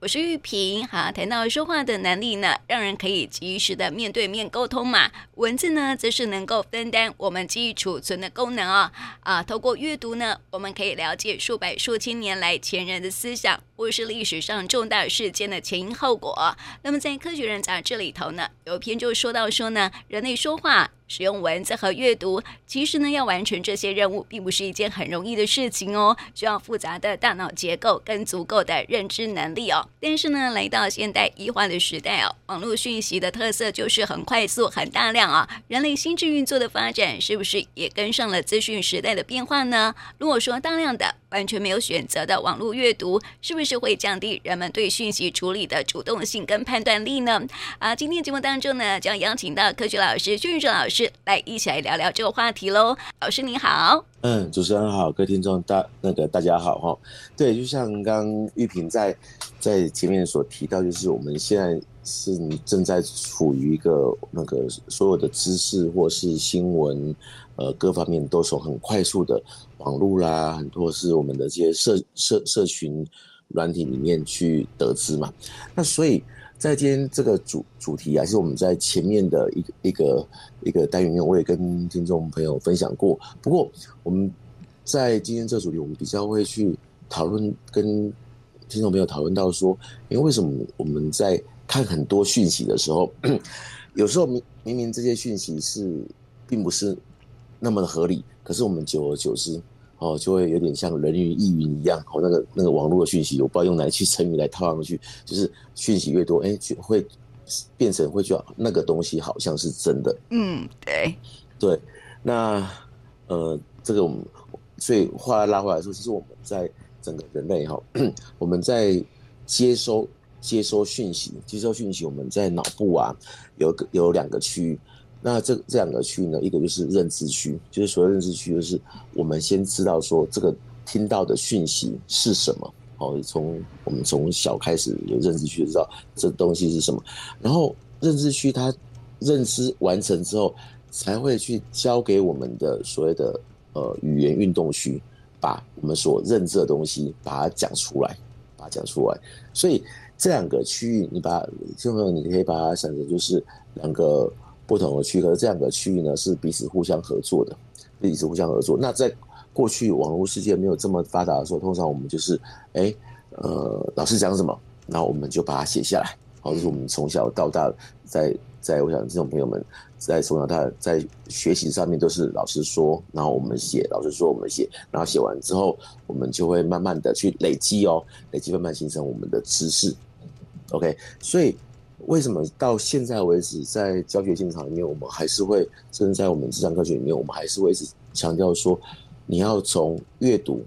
我是玉萍，好，谈到说话的能力呢，让人可以及时的面对面沟通嘛。文字呢，则是能够分担我们记忆储存的功能哦。啊，透过阅读呢，我们可以了解数百数千年来前人的思想，或是历史上重大事件的前因后果。那么在《科学人》杂志里头呢，有一篇就说到说呢，人类说话。使用文字和阅读，其实呢，要完成这些任务，并不是一件很容易的事情哦，需要复杂的大脑结构跟足够的认知能力哦。但是呢，来到现代异化的时代哦，网络讯息的特色就是很快速、很大量啊、人类心智运作的发展，是不是也跟上了资讯时代的变化呢？如果说大量的完全没有选择的网络阅读，是不是会降低人们对讯息处理的主动性跟判断力呢？啊，今天节目当中呢，将邀请到科学老师薛俊哲老师。来一起来聊聊这个话题喽，老师你好，嗯，主持人好，各位听众大那个大家好哈，对，就像刚玉萍在在前面所提到，就是我们现在是正在处于一个那个所有的知识或是新闻，呃，各方面都从很快速的网络啦，很多是我们的这些社社社群软体里面去得知嘛，那所以。在今天这个主主题啊，是我们在前面的一个一个一个单元里，我也跟听众朋友分享过。不过我们在今天这主题，我们比较会去讨论，跟听众朋友讨论到说，因为为什么我们在看很多讯息的时候，有时候明明明这些讯息是并不是那么的合理，可是我们久而久之。哦，就会有点像人云亦云一样。哦，那个那个网络的讯息，我不知道用哪句成语来套上去，就是讯息越多，哎，就会变成会觉得那个东西好像是真的。嗯，对，对。那呃，这个我们所以话拉回来说，其实我们在整个人类哈，我们在接收接收讯息，接收讯息，我们在脑部啊有个有两个区域。那这这两个区呢，一个就是认知区，就是所谓认知区，就是我们先知道说这个听到的讯息是什么。哦，从我们从小开始有认知区，知道这东西是什么。然后认知区它认知完成之后，才会去交给我们的所谓的呃语言运动区，把我们所认知的东西把它讲出来，把它讲出来。所以这两个区域，你把听众朋友你可以把它想成就是两个。不同的区，可是这两个区域呢是彼此互相合作的，彼此互相合作。那在过去网络世界没有这么发达的时候，通常我们就是，哎、呃，老师讲什么，然后我们就把它写下来。好，就是我们从小到大，在在我想这种朋友们在从小到大在学习上面都是老师说，然后我们写，老师说我们写，然后写完之后，我们就会慢慢的去累积哦，累积慢慢形成我们的知识。OK，所以。为什么到现在为止，在教学现场里面，我们还是会，甚至在我们智商科学里面，我们还是会一直强调说，你要从阅读，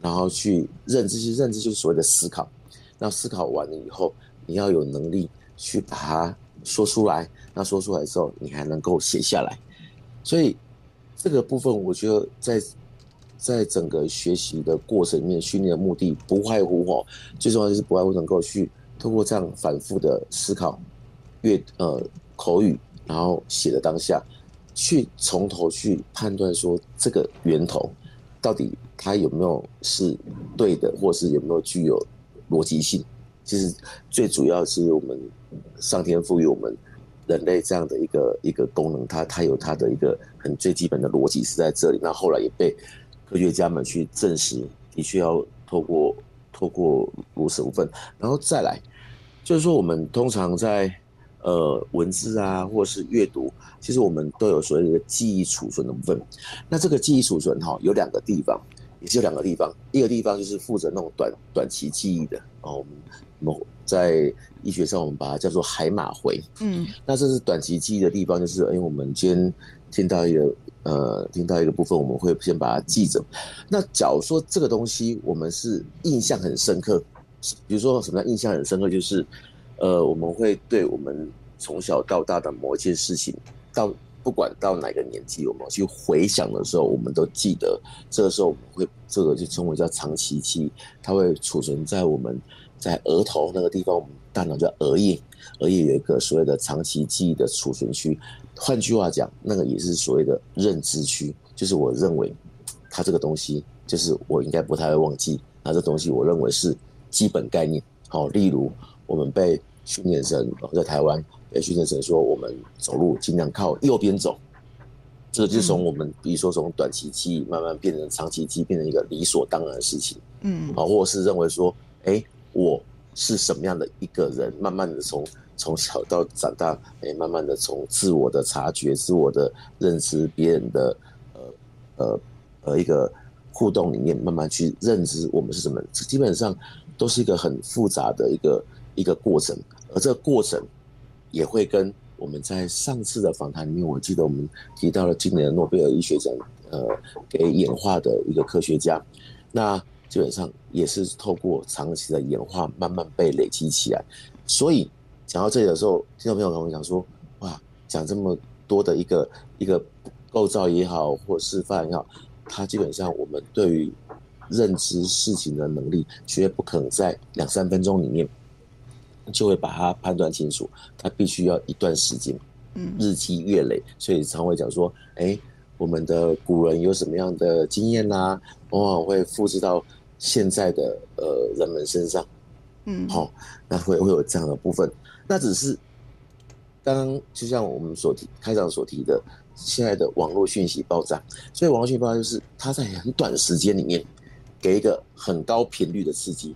然后去认知，认知就是所谓的思考。那思考完了以后，你要有能力去把它说出来。那说出来之后，你还能够写下来。所以这个部分，我觉得在在整个学习的过程里面，训练的目的不外乎哦，最重要就是不外乎能够去。通过这样反复的思考、阅呃口语，然后写的当下，去从头去判断说这个源头到底它有没有是对的，或是有没有具有逻辑性。其实最主要是我们上天赋予我们人类这样的一个一个功能，它它有它的一个很最基本的逻辑是在这里。那后来也被科学家们去证实，的确要透过透过如此部分，然后再来。就是说，我们通常在呃文字啊，或是阅读，其实我们都有所谓的记忆储存的部分。那这个记忆储存哈，有两个地方，也是有两个地方。一个地方就是负责那种短短期记忆的哦，我们我们在医学上我们把它叫做海马回。嗯，那这是短期记忆的地方，就是因为，我们今天听到一个呃听到一个部分，我们会先把它记着。那假如说这个东西我们是印象很深刻。比如说什么样印象很深刻，就是，呃，我们会对我们从小到大的某一件事情，到不管到哪个年纪，我们去回想的时候，我们都记得。这个时候我们会这个就称为叫长期记忆，它会储存在我们在额头那个地方，我们大脑叫额叶，额叶有一个所谓的长期记忆的储存区。换句话讲，那个也是所谓的认知区，就是我认为它这个东西，就是我应该不太会忘记。那这东西，我认为是。基本概念好，例如我们被训练成在台湾被训练成说，我们走路尽量靠右边走，这个就是从我们比如说从短期记忆慢慢变成长期记忆，变成一个理所当然的事情。嗯，好，或者是认为说，哎，我是什么样的一个人，慢慢的从从小到长大，哎，慢慢的从自我的察觉、自我的认知、别人的呃呃呃一个互动里面，慢慢去认知我们是什么，基本上。都是一个很复杂的一个一个过程，而这个过程也会跟我们在上次的访谈里面，我记得我们提到了今年的诺贝尔医学奖，呃，给演化的一个科学家，那基本上也是透过长期的演化慢慢被累积起来。所以讲到这里的时候，听众朋友可能讲说，哇，讲这么多的一个一个构造也好，或示范也好，它基本上我们对于认知事情的能力，绝不可能在两三分钟里面就会把它判断清楚，它必须要一段时间，嗯，日积月累。所以常会讲说，哎，我们的古人有什么样的经验啊，往往会复制到现在的呃人们身上，嗯，好，那会会有这样的部分。那只是刚刚就像我们所提开场所提的，现在的网络讯息爆炸，所以网络讯息爆炸就是它在很短时间里面。给一个很高频率的刺激，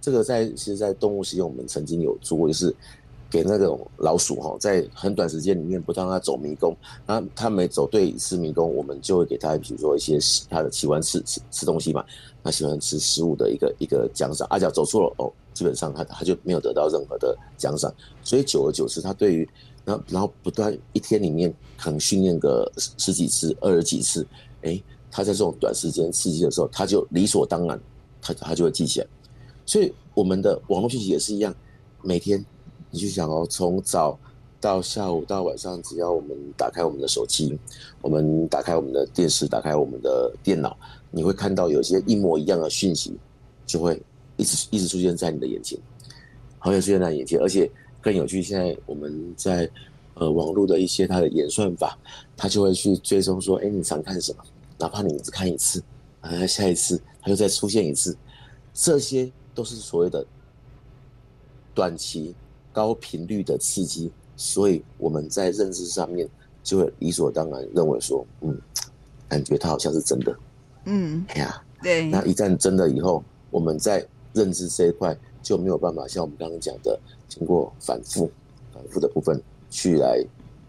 这个在其实，在动物实验我们曾经有做过，就是给那种老鼠哈，在很短时间里面不让它走迷宫，那它每走对一次迷宫，我们就会给它，比如说一些它的喜欢吃吃吃东西嘛，它喜欢吃食物的一个一个奖赏。阿、啊、假走错了哦，基本上它它就没有得到任何的奖赏，所以久而久之，它对于然后然后不断一天里面可能训练个十几次、二十几次，哎。他在这种短时间刺激的时候，他就理所当然，他他就会记起来。所以我们的网络讯息也是一样，每天你去想哦，从早到下午到晚上，只要我们打开我们的手机，我们打开我们的电视，打开我们的电脑，你会看到有些一模一样的讯息，就会一直一直出现在你的眼前，好像出现在眼前，而且更有趣。现在我们在呃网络的一些它的演算法，它就会去追踪说，哎，你常看什么？哪怕你只看一次，啊，下一次它又再出现一次，这些都是所谓的短期高频率的刺激，所以我们在认知上面就会理所当然认为说，嗯，感觉它好像是真的，嗯，哎呀，对，那一旦真的以后，我们在认知这一块就没有办法像我们刚刚讲的，经过反复、反复的部分去来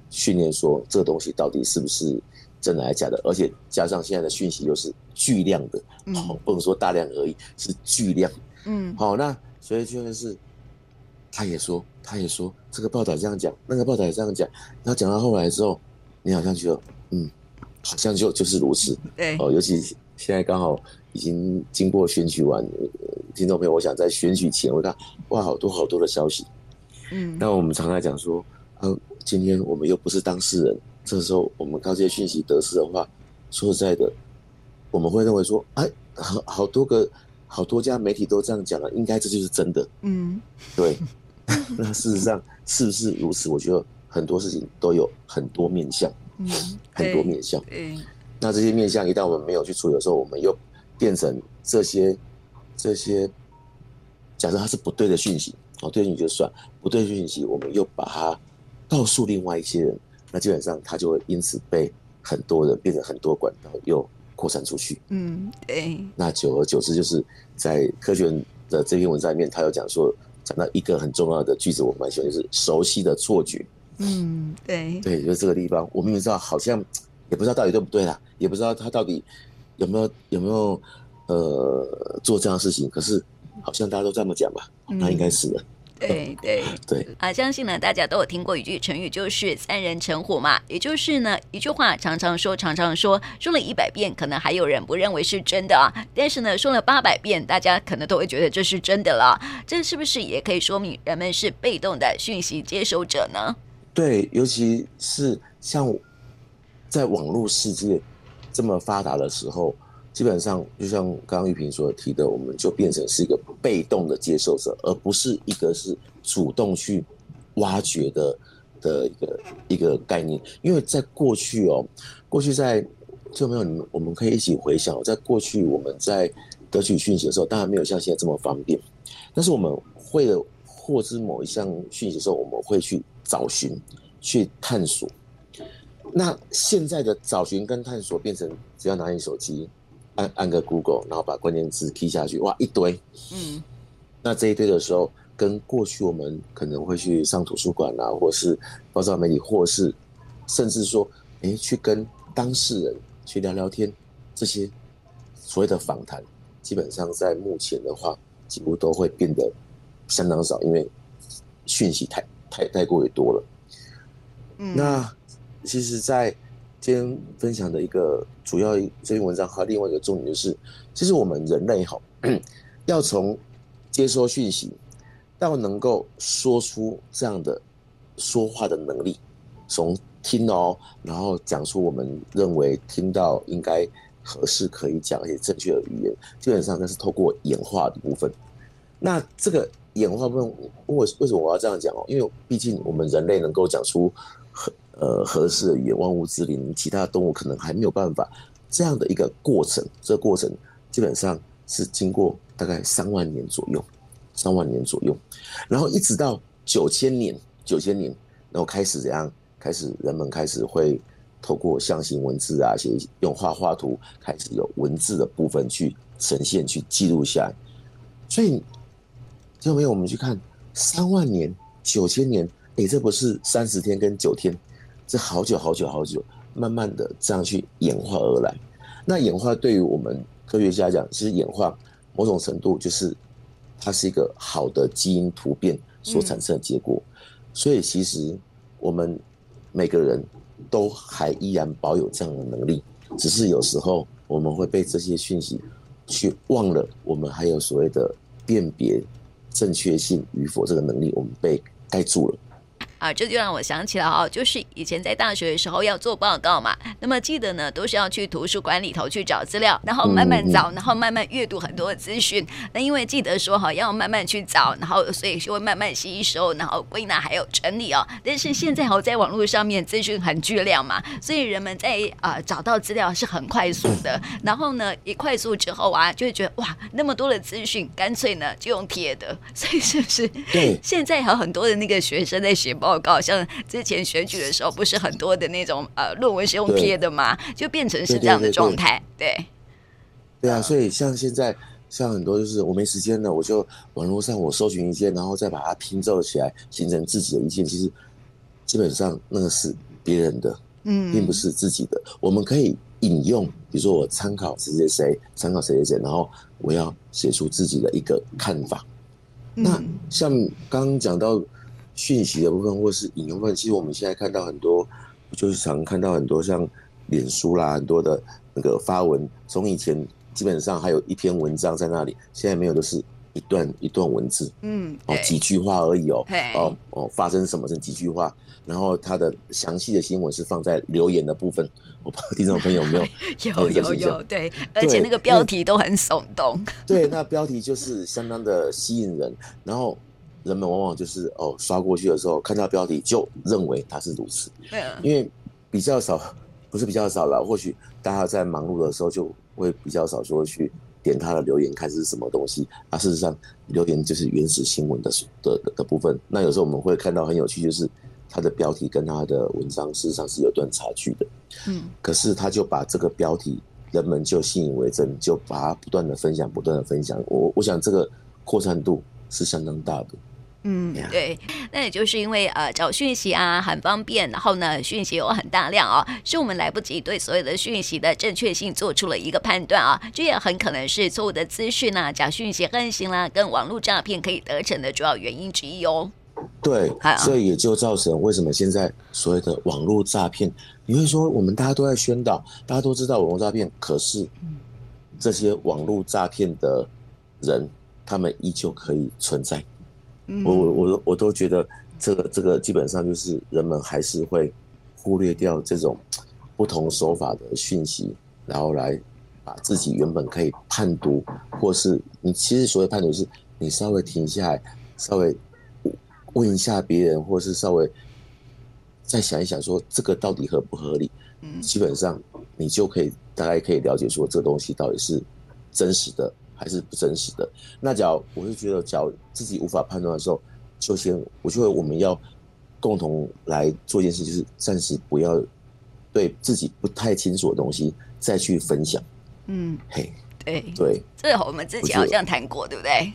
训练说这个东西到底是不是。真的还是假的？而且加上现在的讯息又是巨量的，好、嗯，不能说大量而已，是巨量。嗯，好，那所以就是，他也说，他也说，这个报道这样讲，那个报道也这样讲，然后讲到后来之后，你好像觉得，嗯，好像就就是如此。对，哦，尤其现在刚好已经经过选举完，听众朋友，我想在选举前，我看哇，好多好多的消息。嗯，那我们常常讲说，呃，今天我们又不是当事人。这时候我们靠这些讯息得知的话，说实在的，我们会认为说，哎，好好多个好多家媒体都这样讲了，应该这就是真的。嗯，对。那事实上是不是如此？我觉得很多事情都有很多面相，嗯，很多面相。嗯，那这些面相一旦我们没有去处理的时候，我们又变成这些这些，假设它是不对的讯息，哦，对讯息就算不对讯息，我们又把它告诉另外一些人。那基本上，它就会因此被很多人变成很多管道又扩散出去。嗯，对。那久而久之，就是在科学的这篇文章里面，他有讲说，讲到一个很重要的句子，我蛮喜欢，就是熟悉的错觉。嗯，对。对，就是这个地方，我明明知道，好像也不知道到底对不对啦，也不知道他到底有没有有没有呃做这样的事情，可是好像大家都这么讲吧，那应该是的。对对对啊！相信呢，大家都有听过一句成语，就是“三人成虎”嘛。也就是呢，一句话常常说，常常说，说了一百遍，可能还有人不认为是真的啊。但是呢，说了八百遍，大家可能都会觉得这是真的了。这是不是也可以说明人们是被动的讯息接收者呢？对，尤其是像在网络世界这么发达的时候。基本上，就像刚刚玉萍所提的，我们就变成是一个被动的接受者，而不是一个是主动去挖掘的的一个一个概念。因为在过去哦，过去在就没有你们，我们可以一起回想，在过去我们在得取讯息的时候，当然没有像现在这么方便，但是我们为了获知某一项讯息的时候，我们会去找寻、去探索。那现在的找寻跟探索变成，只要拿你手机，按按个 Google，然后把关键字 key 下去，哇，一堆。嗯。那这一堆的时候，跟过去我们可能会去上图书馆啊，或是报章媒体，或是甚至说，哎，去跟当事人去聊聊天，这些所谓的访谈，基本上在目前的话，几乎都会变得相当少，因为讯息太太太过于多了。嗯。那。其实，在今天分享的一个主要这篇文章和另外一个重点就是，其实我们人类哈，要从接收讯息到能够说出这样的说话的能力，从听哦，然后讲出我们认为听到应该合适可以讲而且正确的语言，基本上那是透过演化的部分。那这个演化部分，为为什么我要这样讲哦？因为毕竟我们人类能够讲出很。呃，合适的语言，万物之灵，其他动物可能还没有办法这样的一个过程。这个过程基本上是经过大概三万年左右，三万年左右，然后一直到九千年，九千年，然后开始怎样？开始人们开始会透过象形文字啊，写用画画图，开始有文字的部分去呈现、去记录下来。所以，听到没有？我们去看三万年、九千年，哎，这不是三十天跟九天。这好久好久好久，慢慢的这样去演化而来。那演化对于我们科学家讲，其实演化某种程度就是它是一个好的基因突变所产生的结果。所以其实我们每个人都还依然保有这样的能力，只是有时候我们会被这些讯息去忘了，我们还有所谓的辨别正确性与否这个能力，我们被盖住了。啊，这就让我想起了哦，就是以前在大学的时候要做报告嘛，那么记得呢，都是要去图书馆里头去找资料，然后慢慢找，然后慢慢阅读很多的资讯。那因为记得说哈，要慢慢去找，然后所以就会慢慢吸收，然后归纳还有整理哦。但是现在好在网络上面资讯很巨量嘛，所以人们在啊、呃、找到资料是很快速的。然后呢，一快速之后啊，就会觉得哇，那么多的资讯，干脆呢就用贴的。所以是不是？对。现在还有很多的那个学生在写报。报告像之前选举的时候，不是很多的那种呃论文是用贴的吗？就变成是这样的状态。对，对，对啊，所以像现在像很多就是我没时间了，我就网络上我搜寻一些，然后再把它拼凑起来，形成自己的意见。其实基本上那个是别人的，嗯，并不是自己的。我们可以引用，比如说我参考谁谁谁，参考谁谁谁，然后我要写出自己的一个看法。那像刚刚讲到。讯息的部分，或是引用部分，其实我们现在看到很多，就是常看到很多像脸书啦，很多的那个发文，从以前基本上还有一篇文章在那里，现在没有，都是一段一段文字，嗯，哦，几句话而已哦，哦哦，发生什么是几句话，然后它的详细的新闻是放在留言的部分，我不知道听众朋友有没有？有有有，对，而且那个标题都很耸动，对，那标题就是相当的吸引人，然后。人们往往就是哦，刷过去的时候看到标题就认为它是如此，对啊，因为比较少，不是比较少了，或许大家在忙碌的时候就会比较少说去点他的留言看是什么东西啊。事实上，留言就是原始新闻的的的，的部分。那有时候我们会看到很有趣，就是它的标题跟它的文章事实上是有段差距的，嗯，可是他就把这个标题，人们就信以为真，就把它不断的分享，不断的分享。我我想这个扩散度是相当大的。嗯，对，那也就是因为呃找讯息啊很方便，然后呢讯息有很大量啊、哦，是我们来不及对所有的讯息的正确性做出了一个判断啊，这也很可能是错误的资讯啊、假讯息横行啦，跟网络诈骗可以得逞的主要原因之一哦。对，所以也就造成为什么现在所谓的网络诈骗，你会说我们大家都在宣导，大家都知道网络诈骗，可是这些网络诈骗的人，他们依旧可以存在。我我我我都觉得这个这个基本上就是人们还是会忽略掉这种不同手法的讯息，然后来把自己原本可以判读，或是你其实所谓判读是，你稍微停下来，稍微问一下别人，或是稍微再想一想说这个到底合不合理，嗯。基本上你就可以大概可以了解说这东西到底是真实的还是不真实的。那假如我是觉得，假如自己无法判断的时候，就先我觉得我们要共同来做一件事，就是暂时不要对自己不太清楚的东西再去分享。嗯，嘿。对。对，这我们之前好像谈过，对不对？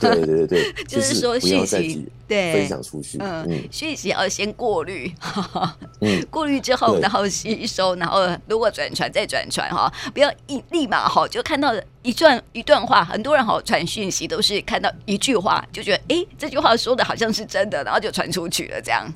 对对对对，就是说讯息对。分享出去，嗯，讯息要先过滤，嗯，过滤之后然后吸收，然后如果转传再转传哈，不要一立马哈就看到一段一段话，很多人哈传讯息都是看到一句话就觉得哎这句话说的好像是真的，然后就传出去了这样。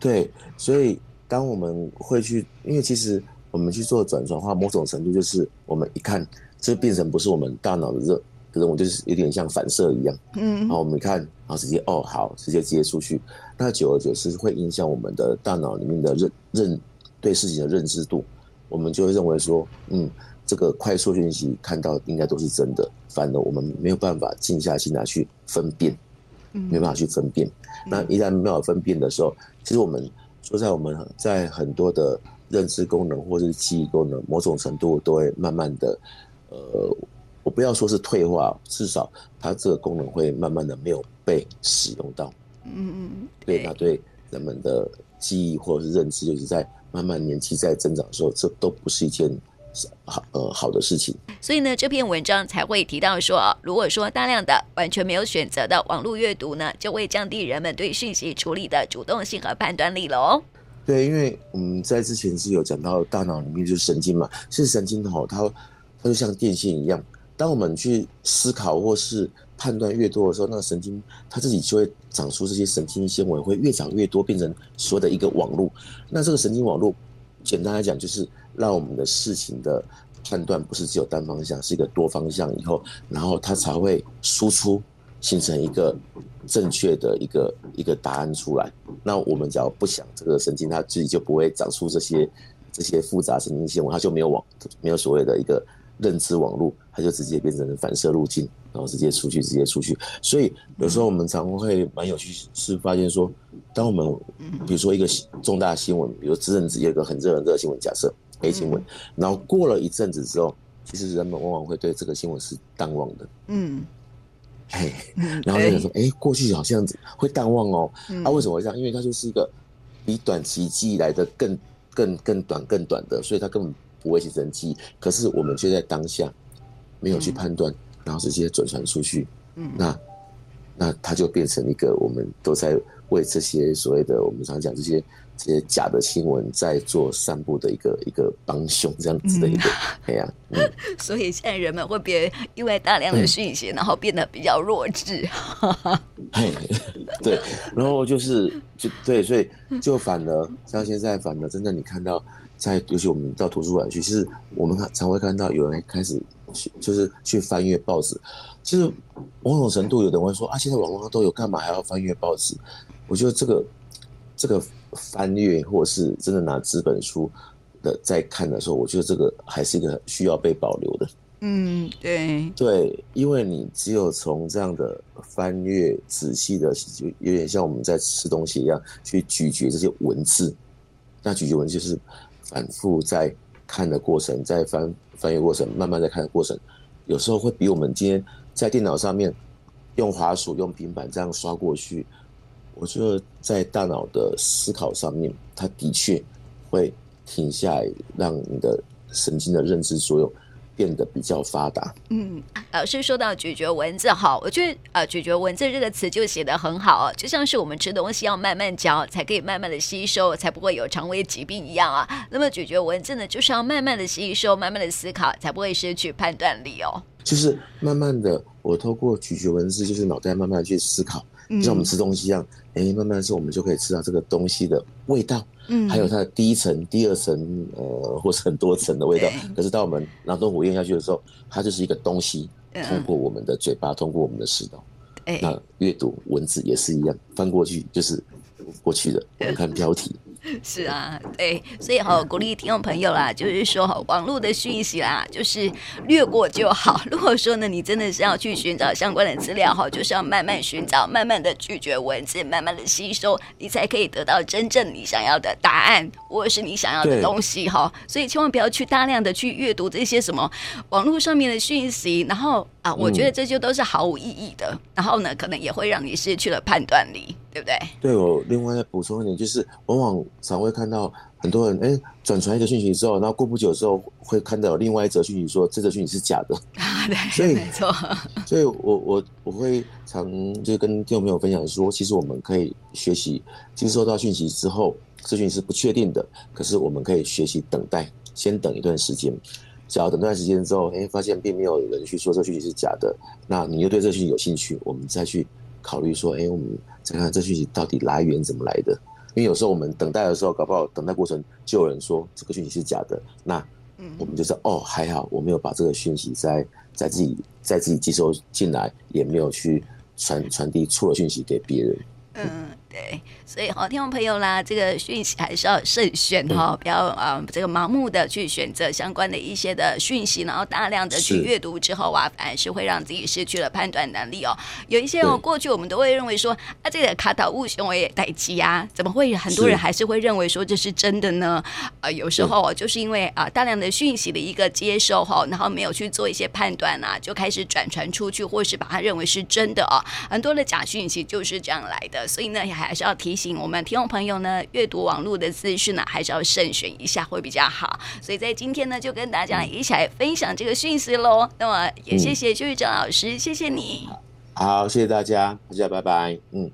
对，所以当我们会去，因为其实我们去做转传的话，某种程度就是我们一看。这变成不是我们大脑的任任务，就是有点像反射一样。嗯，然后我们看，然后直接哦好，直接接出去。那久而久之会影响我们的大脑里面的认认对事情的认知度，我们就会认为说，嗯，这个快速讯息看到应该都是真的，反而我们没有办法静下心来去分辨，没办法去分辨。那一旦没有分辨的时候，其实我们说在我们在很多的认知功能或是记忆功能，某种程度都会慢慢的。呃，我不要说是退化，至少它这个功能会慢慢的没有被使用到。嗯嗯，对，那对人们的记忆或者是认知，就是在慢慢年纪在增长的时候，这都不是一件好呃好的事情。所以呢，这篇文章才会提到说，如果说大量的完全没有选择的网络阅读呢，就会降低人们对讯息处理的主动性和判断力了哦。对，因为我们在之前是有讲到大脑里面就是神经嘛，是神经吼它。它就像电线一样，当我们去思考或是判断越多的时候，那个神经它自己就会长出这些神经纤维，会越长越多，变成所谓的一个网络。那这个神经网络，简单来讲，就是让我们的事情的判断不是只有单方向，是一个多方向以后，然后它才会输出，形成一个正确的一个一个答案出来。那我们只要不想这个神经，它自己就不会长出这些这些复杂神经纤维，它就没有网，没有所谓的一个。认知网络，它就直接变成了反射路径，然后直接出去，直接出去。所以有时候我们常会蛮有趣，是发现说，当我们比如说一个重大新闻，比如这阵子有一个很热很热的新闻，假设 A 新闻，然后过了一阵子之后，其实人们往往会对这个新闻是淡忘的。嗯，嘿，然后就想说，哎，过去好像会淡忘哦。啊，为什么会这样？因为它就是一个比短期记忆来的更更更短更短的，所以它根本。不会形成记忆，可是我们却在当下没有去判断，嗯、然后直接转传出去，嗯，那那它就变成一个我们都在为这些所谓的我们常讲这些这些假的新闻在做散布的一个一个帮凶这样子的一个，哎呀、嗯，嗯、所以现在人们会变因为大量的讯息，嗯、然后变得比较弱智，嘿，对，然后就是就对，所以就反而像现在反而真的你看到。在尤其我们到图书馆去，其实我们常会看到有人开始去，就是去翻阅报纸。其实某种程度，有的人会说啊，现在网络上都有，干嘛还要翻阅报纸？我觉得这个这个翻阅，或是真的拿纸本书的在看的时候，我觉得这个还是一个需要被保留的。嗯，对对，因为你只有从这样的翻阅仔细的，就有点像我们在吃东西一样，去咀嚼这些文字。那咀嚼文字就是。反复在看的过程，在翻翻阅过程，慢慢在看的过程，有时候会比我们今天在电脑上面用滑鼠、用平板这样刷过去，我觉得在大脑的思考上面，它的确会停下来，让你的神经的认知作用。变得比较发达。嗯，老师说到咀嚼文字，哈，我觉得呃，咀嚼文字这个词就写得很好，就像是我们吃东西要慢慢嚼，才可以慢慢的吸收，才不会有肠胃疾病一样啊。那么咀嚼文字呢，就是要慢慢的吸收，慢慢的思考，才不会失去判断力哦。就是慢慢的，我透过咀嚼文字，就是脑袋慢慢的去思考，就像我们吃东西一样，哎、嗯，慢慢的时候我们就可以吃到这个东西的味道。嗯，还有它的第一层、第二层，呃，或是很多层的味道。可是当我们脑洞虎咽下去的时候，它就是一个东西，通过我们的嘴巴，通过我们的食道。那阅读文字也是一样，翻过去就是过去的。我们看标题，是啊，对，所以好鼓励听众朋友啦，就是说哈网络的讯息啦，就是略过就好。如果说呢，你真的是要去寻找相关的资料哈，就是要慢慢寻找，慢慢的拒绝文字，慢慢的吸收，你才可以得到真正你想要的答案，或者是你想要的东西哈。所以千万不要去大量的去阅读这些什么网络上面的讯息，然后啊，我觉得这就都是毫无意义的。嗯、然后呢，可能也会让你失去了判断力。对不对？对，我另外再补充一点，就是往往常会看到很多人，哎，转传一个讯息之后，然后过不久之后会看到有另外一则讯息说这则讯息是假的。啊，对，所以没错。所以我我我会常就跟听众朋友分享说，其实我们可以学习接收到讯息之后，这讯息是不确定的，可是我们可以学习等待，先等一段时间。只要等段时间之后，哎，发现并没有人去说这讯息是假的，那你又对这讯息有兴趣，我们再去考虑说，哎，我们。再看这讯息到底来源怎么来的？因为有时候我们等待的时候，搞不好等待过程就有人说这个讯息是假的，那我们就说哦，还好我没有把这个讯息在在自己在自己接收进来，也没有去传传递错的讯息给别人。嗯。对，所以好，听众朋友啦，这个讯息还是要慎选哈、哦，不要啊、呃，这个盲目的去选择相关的一些的讯息，然后大量的去阅读之后啊，反而是会让自己失去了判断能力哦。有一些哦，过去我们都会认为说啊，这个卡塔乌熊也待机啊，怎么会很多人还是会认为说这是真的呢？有时候哦就是因为啊，大量的讯息的一个接收哈，然后没有去做一些判断啊，就开始转传出去，或是把它认为是真的哦。很多的假讯息就是这样来的，所以呢也，还。还是要提醒我们听众朋友呢，阅读网络的资讯呢，还是要慎选一下会比较好。所以在今天呢，就跟大家一起来分享这个讯息喽。那么也谢谢邱玉章老师，谢谢你。好，谢谢大家，大家拜拜。嗯。